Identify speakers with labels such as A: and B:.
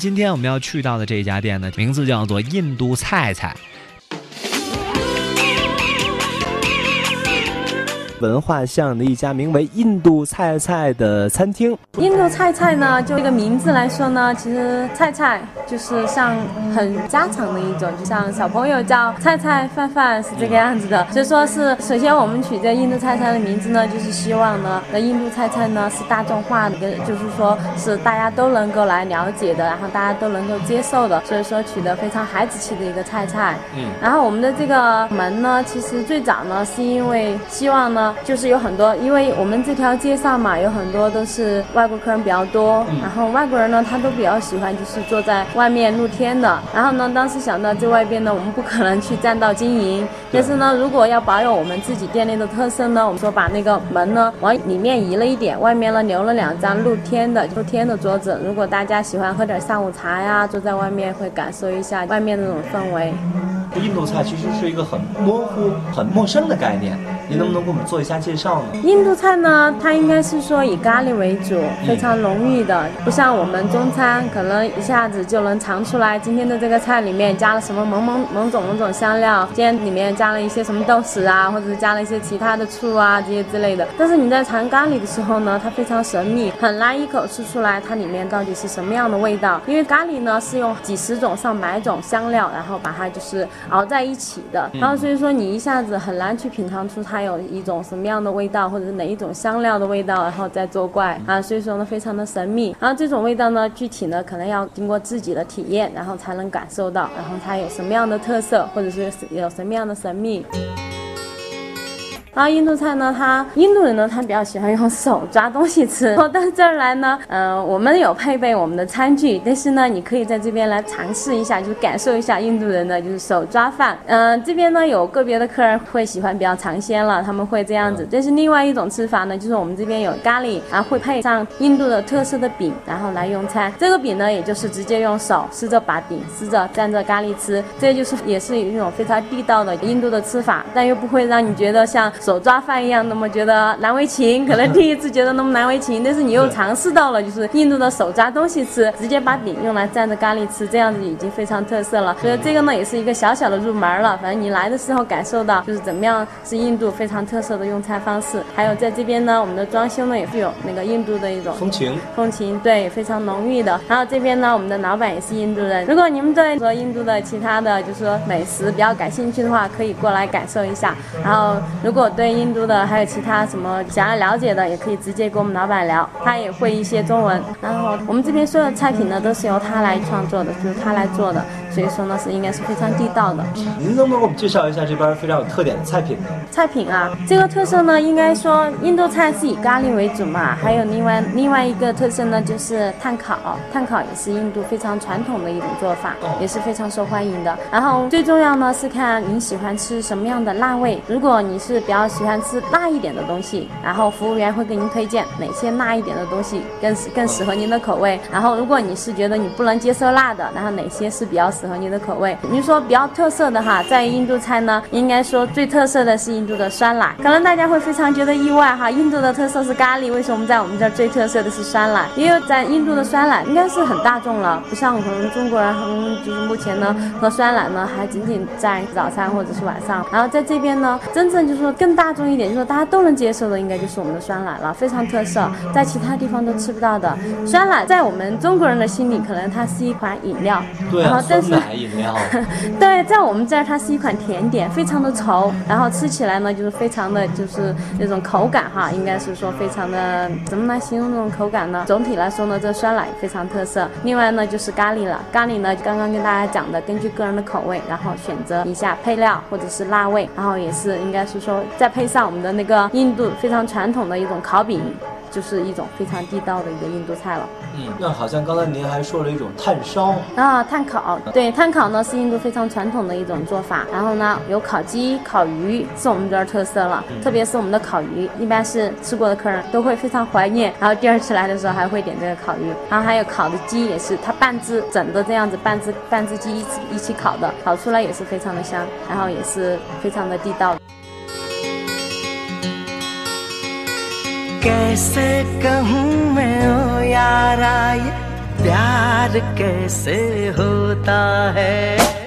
A: 今天我们要去到的这家店呢，名字叫做印度菜菜。文化巷的一家名为“印度菜菜”的餐厅。
B: 印度菜菜呢，就这个名字来说呢，其实菜菜就是像很家常的一种，就像小朋友叫菜菜饭饭是这个样子的。所以说是首先我们取这印度菜菜的名字呢，就是希望呢，那印度菜菜呢是大众化的，就是说是大家都能够来了解的，然后大家都能够接受的。所以说取得非常孩子气的一个菜菜。嗯。然后我们的这个门呢，其实最早呢是因为希望呢。就是有很多，因为我们这条街上嘛，有很多都是外国客人比较多，然后外国人呢，他都比较喜欢就是坐在外面露天的。然后呢，当时想到这外边呢，我们不可能去占道经营，但是呢，如果要保有我们自己店内的特色呢，我们说把那个门呢往里面移了一点，外面呢留了两张露天的露天的桌子。如果大家喜欢喝点下午茶呀，坐在外面会感受一下外面那种氛围。
C: 印度菜其实是一个很模糊、很陌生的概念，您能不能给我们做一下介绍呢？
B: 印度菜呢，它应该是说以咖喱为主，非常浓郁的，不像我们中餐，可能一下子就能尝出来今天的这个菜里面加了什么某某某种某种香料，今天里面加了一些什么豆豉啊，或者是加了一些其他的醋啊这些之类的。但是你在尝咖喱的时候呢，它非常神秘，很难一口吃出来它里面到底是什么样的味道，因为咖喱呢是用几十种上百种香料，然后把它就是。熬在一起的，然后所以说你一下子很难去品尝出它有一种什么样的味道，或者是哪一种香料的味道，然后再作怪啊，所以说呢非常的神秘。然后这种味道呢，具体呢可能要经过自己的体验，然后才能感受到，然后它有什么样的特色，或者是有什么样的神秘。然后印度菜呢，它印度人呢，他比较喜欢用手抓东西吃。到这儿来呢，嗯，我们有配备我们的餐具，但是呢，你可以在这边来尝试一下，就是感受一下印度人的就是手抓饭。嗯，这边呢有个别的客人会喜欢比较尝鲜了，他们会这样子。但是另外一种吃法呢，就是我们这边有咖喱，然后会配上印度的特色的饼，然后来用餐。这个饼呢，也就是直接用手撕着把饼，撕着蘸着咖喱吃，这就是也是一种非常地道的印度的吃法，但又不会让你觉得像。手抓饭一样，那么觉得难为情，可能第一次觉得那么难为情，但是你又尝试到了，就是印度的手抓东西吃，直接把饼用来蘸着咖喱吃，这样子已经非常特色了。所以这个呢，也是一个小小的入门了。反正你来的时候感受到，就是怎么样是印度非常特色的用餐方式。还有在这边呢，我们的装修呢也是有那个印度的一种
C: 风情，
B: 风情对，非常浓郁的。然后这边呢，我们的老板也是印度人。如果你们对说印度的其他的就是说美食比较感兴趣的话，可以过来感受一下。然后如果对印度的还有其他什么想要了解的，也可以直接跟我们老板聊，他也会一些中文。然后我们这边所有的菜品呢，都是由他来创作的，就是他来做的。所以说呢，是应该是非常地道的。
C: 您能不能给我们介绍一下这边非常有特点的菜品呢？
B: 菜品啊，这个特色呢，应该说印度菜是以咖喱为主嘛。还有另外另外一个特色呢，就是炭烤。炭烤也是印度非常传统的一种做法，也是非常受欢迎的。然后最重要呢是看您喜欢吃什么样的辣味。如果你是比较喜欢吃辣一点的东西，然后服务员会给您推荐哪些辣一点的东西更更适合您的口味。然后如果你是觉得你不能接受辣的，然后哪些是比较适合你的口味。你说比较特色的哈，在印度菜呢，应该说最特色的是印度的酸奶。可能大家会非常觉得意外哈，印度的特色是咖喱，为什么在我们这儿最特色的是酸奶？因为在印度的酸奶应该是很大众了，不像我们中国人，就是目前呢喝酸奶呢还仅仅在早餐或者是晚上。然后在这边呢，真正就是说更大众一点，就是说大家都能接受的，应该就是我们的酸奶了，非常特色，在其他地方都吃不到的。酸奶在我们中国人的心里，可能它是一款饮料，
C: 对啊，酸奶饮。
B: 对，在我们这儿它是一款甜点，非常的稠，然后吃起来呢就是非常的就是那种口感哈，应该是说非常的怎么来形容这种口感呢？总体来说呢，这酸奶非常特色。另外呢就是咖喱了，咖喱呢刚刚跟大家讲的，根据个人的口味，然后选择一下配料或者是辣味，然后也是应该是说再配上我们的那个印度非常传统的一种烤饼。就是一种非常地道的一个印度菜了。
C: 嗯，那好像刚才您还说了一种炭烧
B: 啊，炭烤。对，炭烤呢是印度非常传统的一种做法。然后呢，有烤鸡、烤鱼是我们这儿特色了，特别是我们的烤鱼，一般是吃过的客人都会非常怀念。然后第二次来的时候还会点这个烤鱼。然后还有烤的鸡也是，它半只整的这样子，半只半只鸡一起一起烤的，烤出来也是非常的香，然后也是非常的地道。कैसे कहूँ मैं ओ यारा ये
D: प्यार कैसे होता है?